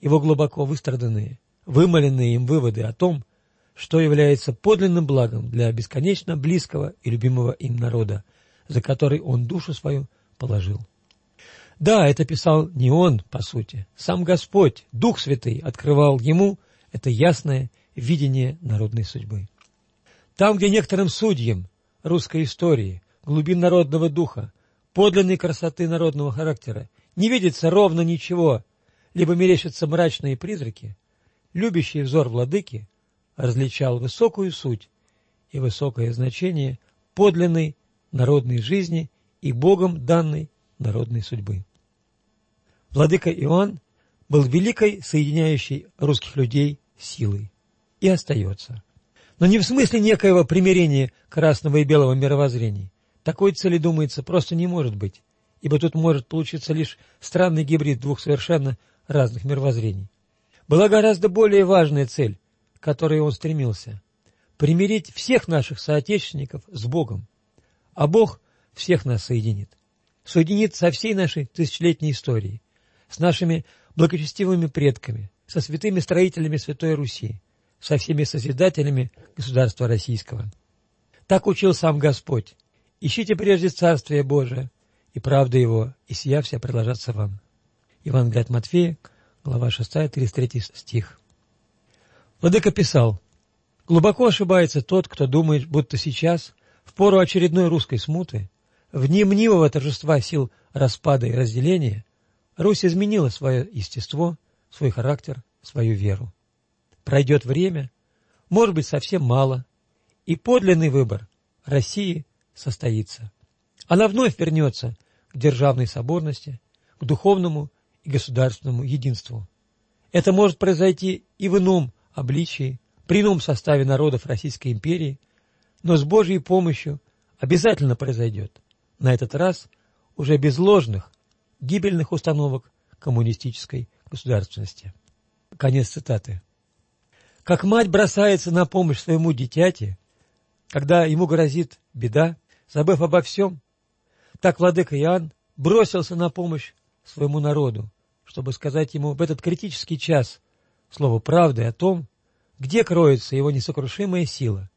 его глубоко выстраданные, вымоленные им выводы о том, что является подлинным благом для бесконечно близкого и любимого им народа, за который он душу свою положил. Да, это писал не он, по сути. Сам Господь, Дух Святый, открывал ему это ясное видение народной судьбы. Там, где некоторым судьям русской истории, глубин народного духа, подлинной красоты народного характера не видится ровно ничего, либо мерещатся мрачные призраки, любящий взор владыки различал высокую суть и высокое значение подлинной народной жизни и Богом данной народной судьбы. Владыка Иоанн был великой соединяющей русских людей силой и остается. Но не в смысле некоего примирения красного и белого мировоззрений. Такой цели, думается, просто не может быть, ибо тут может получиться лишь странный гибрид двух совершенно разных мировоззрений. Была гораздо более важная цель, которой он стремился – примирить всех наших соотечественников с Богом, а Бог всех нас соединит. Соединит со всей нашей тысячелетней историей, с нашими благочестивыми предками, со святыми строителями Святой Руси, со всеми созидателями государства российского. Так учил сам Господь. Ищите прежде Царствие Божие, и правда Его, и сия вся предложатся вам. Евангелие от Матфея, глава 6, 33 стих. Владыка писал, «Глубоко ошибается тот, кто думает, будто сейчас, в пору очередной русской смуты, в дни мнимого торжества сил распада и разделения, Русь изменила свое естество, свой характер, свою веру. Пройдет время, может быть, совсем мало, и подлинный выбор России состоится. Она вновь вернется к державной соборности, к духовному и государственному единству. Это может произойти и в ином обличии, при ином составе народов Российской империи, но с Божьей помощью обязательно произойдет. На этот раз уже без ложных, гибельных установок коммунистической государственности. Конец цитаты. Как мать бросается на помощь своему дитяти, когда ему грозит беда, забыв обо всем, так владыка Иоанн бросился на помощь своему народу, чтобы сказать ему в этот критический час слово правды о том, где кроется его несокрушимая сила,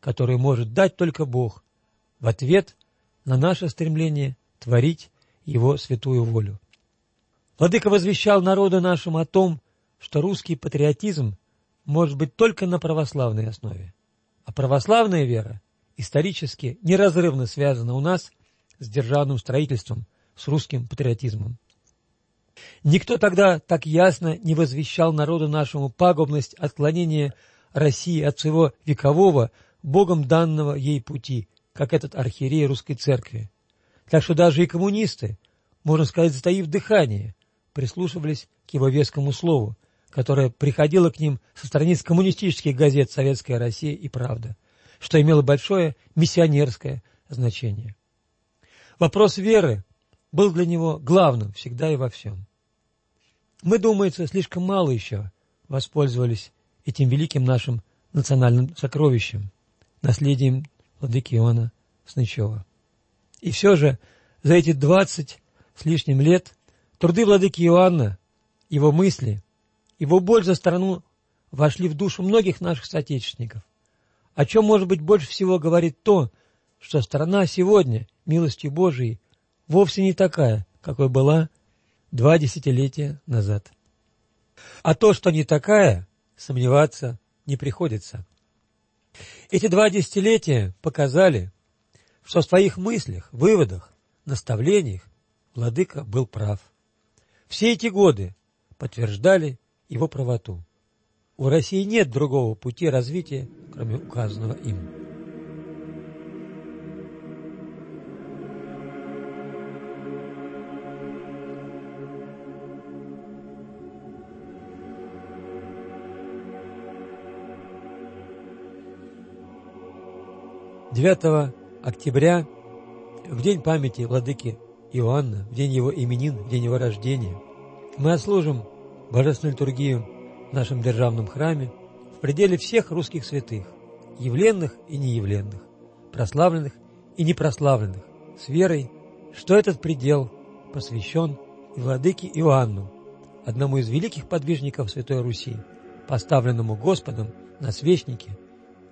которую может дать только Бог в ответ на наше стремление творить его святую волю. Владыка возвещал народу нашему о том, что русский патриотизм может быть только на православной основе. А православная вера исторически неразрывно связана у нас с державным строительством, с русским патриотизмом. Никто тогда так ясно не возвещал народу нашему пагубность отклонения России от своего векового, Богом данного ей пути, как этот архиерей русской церкви. Так что даже и коммунисты, можно сказать, затаив дыхание, прислушивались к его вескому слову, которая приходила к ним со страниц коммунистических газет «Советская Россия» и «Правда», что имело большое миссионерское значение. Вопрос веры был для него главным всегда и во всем. Мы, думается, слишком мало еще воспользовались этим великим нашим национальным сокровищем, наследием владыки Иоанна Снычева. И все же за эти двадцать с лишним лет труды владыки Иоанна, его мысли, его боль за страну вошли в душу многих наших соотечественников. О чем, может быть, больше всего говорит то, что страна сегодня, милостью Божией, вовсе не такая, какой была два десятилетия назад. А то, что не такая, сомневаться не приходится. Эти два десятилетия показали, что в своих мыслях, выводах, наставлениях Владыка был прав. Все эти годы подтверждали его правоту. У России нет другого пути развития, кроме указанного им. Девятого октября, в день памяти владыки Иоанна, в день его именин, в день его рождения, мы отслужим божественную литургию в нашем державном храме в пределе всех русских святых, явленных и неявленных, прославленных и непрославленных, с верой, что этот предел посвящен и владыке Иоанну, одному из великих подвижников Святой Руси, поставленному Господом на свечнике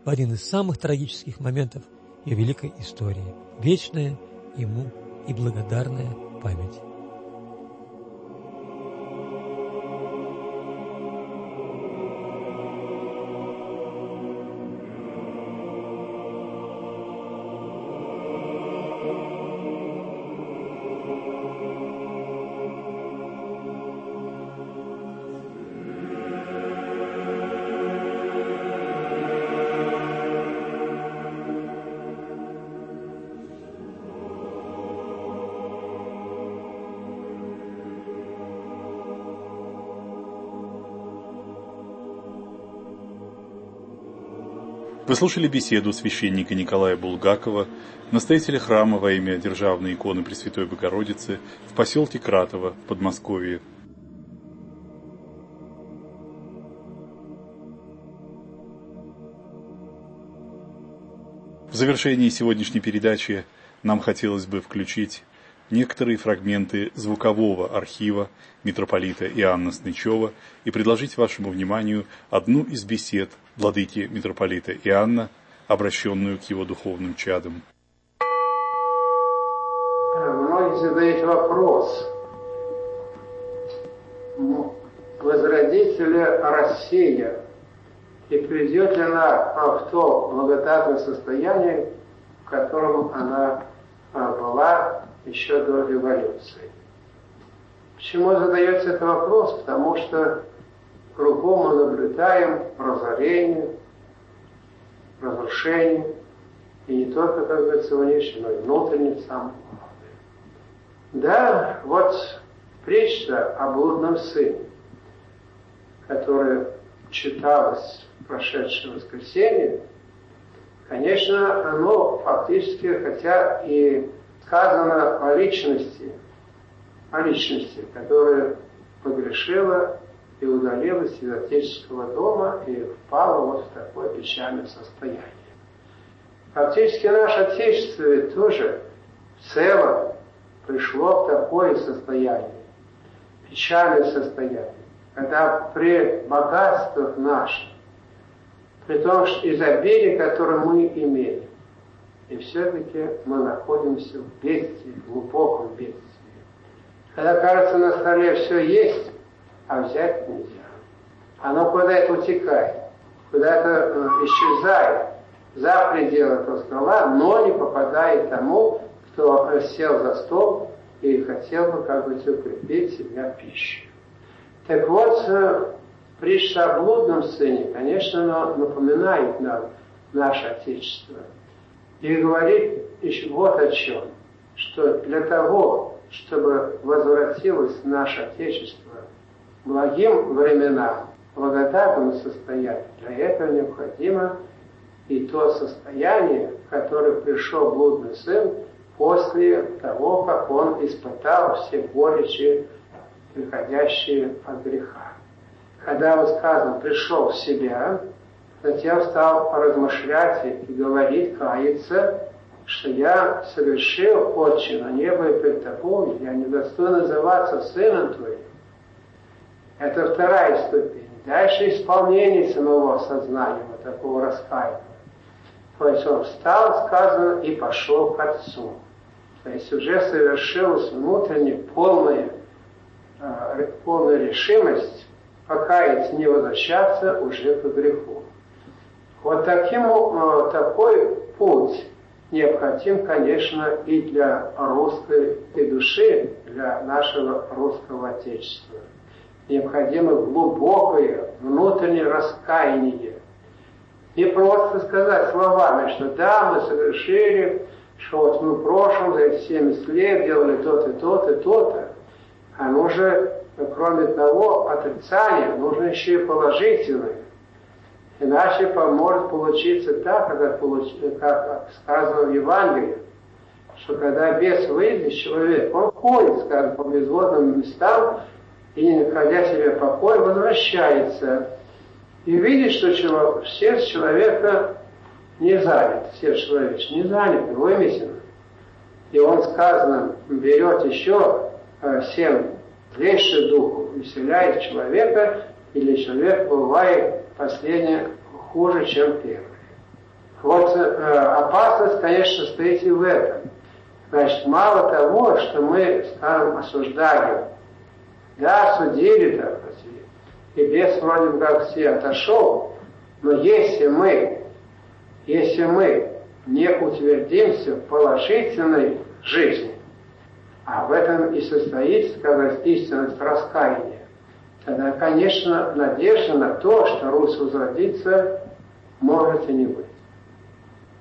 в один из самых трагических моментов ее великой истории. Вечная ему и благодарная память. Вы слушали беседу священника Николая Булгакова, настоятеля храма во имя Державной иконы Пресвятой Богородицы в поселке Кратово, Подмосковье. В завершении сегодняшней передачи нам хотелось бы включить некоторые фрагменты звукового архива митрополита Иоанна Снычева и предложить вашему вниманию одну из бесед владыки митрополита Иоанна, обращенную к его духовным чадам. Многие задают вопрос, возродит ли Россия и придет ли она в то благодатное состояние, в котором она а, была еще до революции. Почему задается этот вопрос? Потому что кругом мы наблюдаем разорение, разрушение, и не только, как говорится, внешне, но и внутренне сам. Да, вот притча о блудном сыне, которая читалась в прошедшее воскресенье, конечно, оно фактически, хотя и сказано о личности, о личности, которая погрешила и удалилась из отеческого дома и впала вот в такое печальное состояние. Фактически наше Отечество тоже в целом пришло в такое состояние, печальное состояние, когда при богатствах наших, при том что изобилии, которое мы имеем, и все-таки мы находимся в бедствии, в глубоком бедствии. Когда кажется, на столе все есть, а взять нельзя. Оно куда-то утекает, куда-то э, исчезает за пределы этого стола, но не попадает тому, кто сел за стол и хотел бы как бы укрепить себя пищей. Так вот, э, притча о блудном сыне, конечно, напоминает нам наше Отечество – и говорит еще вот о чем, что для того, чтобы возвратилось наше Отечество благим временам, благодатному состоянию, для этого необходимо и то состояние, в которое пришел блудный сын после того, как он испытал все горечи, приходящие от греха. Когда он сказано, пришел в себя, Затем стал размышлять и говорить, каяться, что я совершил отче на небо и пред тобой, я не достоин называться сыном твоим. Это вторая ступень. Дальше исполнение самого сознания, вот такого раскаяния. То есть он встал, сказано, и пошел к Отцу. То есть уже совершилась внутренняя полная, э, полная решимость покаяться, не возвращаться уже к греху. Вот таким, э, такой путь необходим, конечно, и для русской и души, для нашего русского Отечества. Необходимо глубокое внутреннее раскаяние. Не просто сказать словами, что да, мы совершили, что вот мы в прошлом за эти 70 лет делали то-то, то-то, то-то. А нужно, кроме того, отрицания, нужно еще и положительное. Иначе поможет получиться так, как, получ... как сказано в Евангелии, что когда бес выйдет из человека, он ходит, скажем, по безводным местам и, не находя себе покой, возвращается. И видит, что человек, сердце человека не занят, сердце человеческое не занят, вымесено. И он, сказано, берет еще э, семь злейших духу, веселяет человека, или человек бывает последнее хуже, чем первое. Вот э, опасность, конечно, стоит и в этом. Значит, мало того, что мы, скажем, осуждали, да, судили, сказать, и без вроде как все отошел, но если мы, если мы не утвердимся в положительной жизни, а в этом и состоит, сказать, истинность раскаяния, тогда, конечно, надежда на то, что Русь возродится, может и не быть.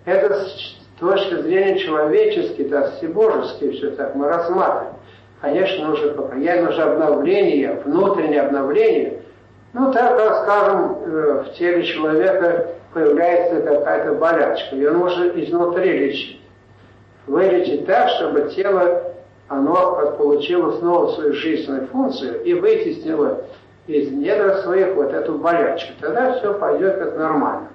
Это с точки зрения человеческой, да, всебожеской, все так мы рассматриваем. Конечно, нужно покаяние, нужно обновление, внутреннее обновление. Ну, так, скажем, э, в теле человека появляется какая-то болячка, ее нужно изнутри лечить. Вылечить так, чтобы тело оно получило снова свою жизненную функцию и вытеснило из недр своих вот эту болячку. Тогда все пойдет как нормально.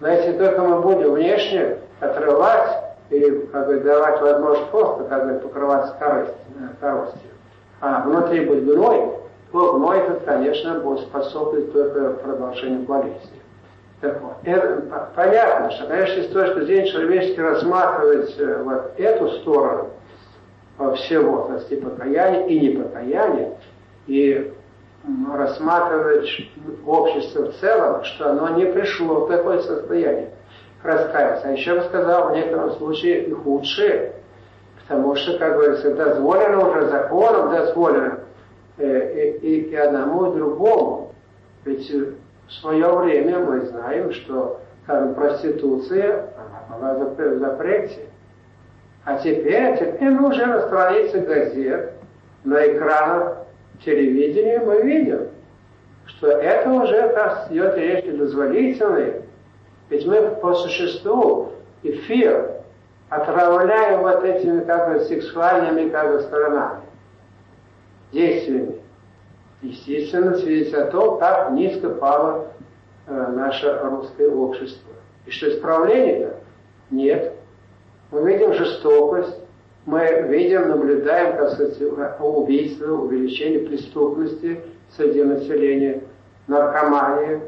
Но если только мы будем внешне отрывать и как бы, давать возможность просто как бы, покрываться коростью, коростью. А внутри быть гной, то гной этот, конечно, будет способствовать только продолжению болезни. Так вот, это, понятно, что, конечно, с точки зрения человеческой рассматривать э, вот эту сторону всего, так сказать, покаяния и непокаяния, и рассматривать общество в целом, что оно не пришло в такое состояние раскаяться. А еще бы сказал, в некотором случае и худшее, потому что, как говорится, дозволено уже законом, дозволено э, и, и одному, и другому. Ведь в свое время мы знаем, что там проституция, она была в запрете. А теперь, теперь мы уже на странице газет, на экранах телевидения мы видим, что это уже, как идет речь дозволительной. Ведь мы по существу эфир отравляем вот этими как бы сексуальными как бы сторонами, действиями. Естественно, свидетельствует о том, как низко пало э, наше русское общество. И что исправления-то? Нет. Мы видим жестокость, мы видим, наблюдаем, как сказать, убийство, увеличение преступности среди населения, наркомания.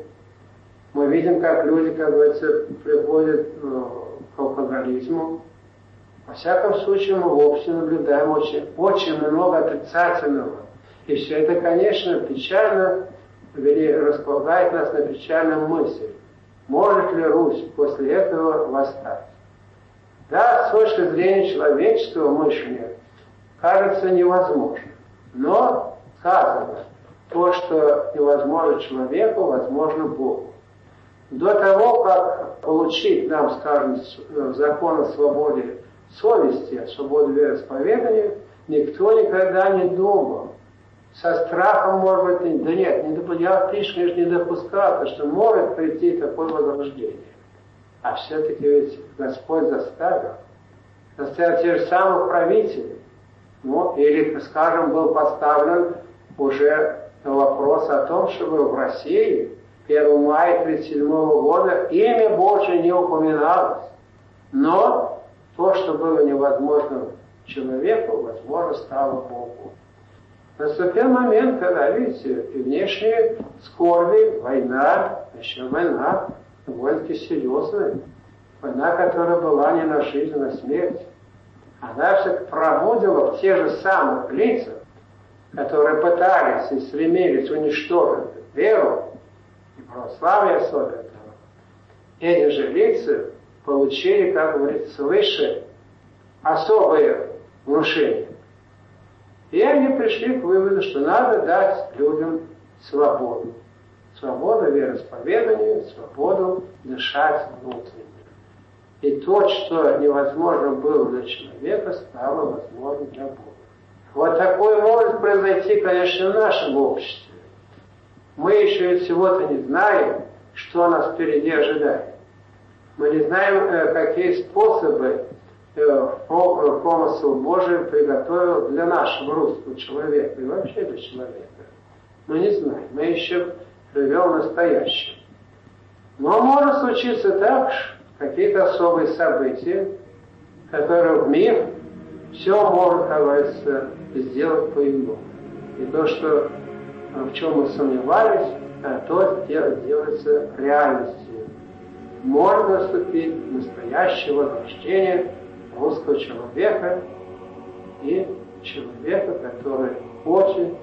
Мы видим, как люди, как говорится, приходят э, к алкоголизму. Во всяком случае, мы в обществе наблюдаем очень, очень много отрицательного. И все это, конечно, печально или располагает нас на печальную мысль. Может ли Русь после этого восстать? Да, с точки зрения человеческого мышления, кажется невозможно. Но сказано, то, что невозможно человеку, возможно Богу. До того, как получить нам, скажем, закон о свободе совести, о свободе вероисповедания, никто никогда не думал. Со страхом, может быть, да нет, не, я, конечно, не допускал, что может прийти такое возрождение. А все-таки ведь Господь заставил. Заставил тех же самых правителей. Ну, или, скажем, был поставлен уже вопрос о том, чтобы в России 1 мая 1937 года имя Божие не упоминалось. Но то, что было невозможно человеку, возможно, стало Богу. Наступил момент, когда, видите, и внешние скорби, война, еще война, довольно-таки серьезная. Война, которая была не на жизнь, а на смерть. Она все пробудила в те же самых лицах, которые пытались и стремились уничтожить веру, православие особенно, эти же лица получили, как говорится, свыше особое внушение. И они пришли к выводу, что надо дать людям свободу свободу вероисповедания, свободу дышать внутренне. И то, что невозможно было для человека, стало возможным для Бога. Вот такое может произойти, конечно, в нашем обществе. Мы еще и всего-то не знаем, что нас впереди ожидает. Мы не знаем, э, какие способы э, помысл Божий приготовил для нашего русского человека и вообще для человека. Мы не знаем. Мы еще живем настоящим. Но может случиться так, какие-то особые события, которые в мир все может, говорится, сделать по-иному. И то, что в чем мы сомневались, а то делается реальностью. Может наступить настоящее возрождение русского человека и человека, который очень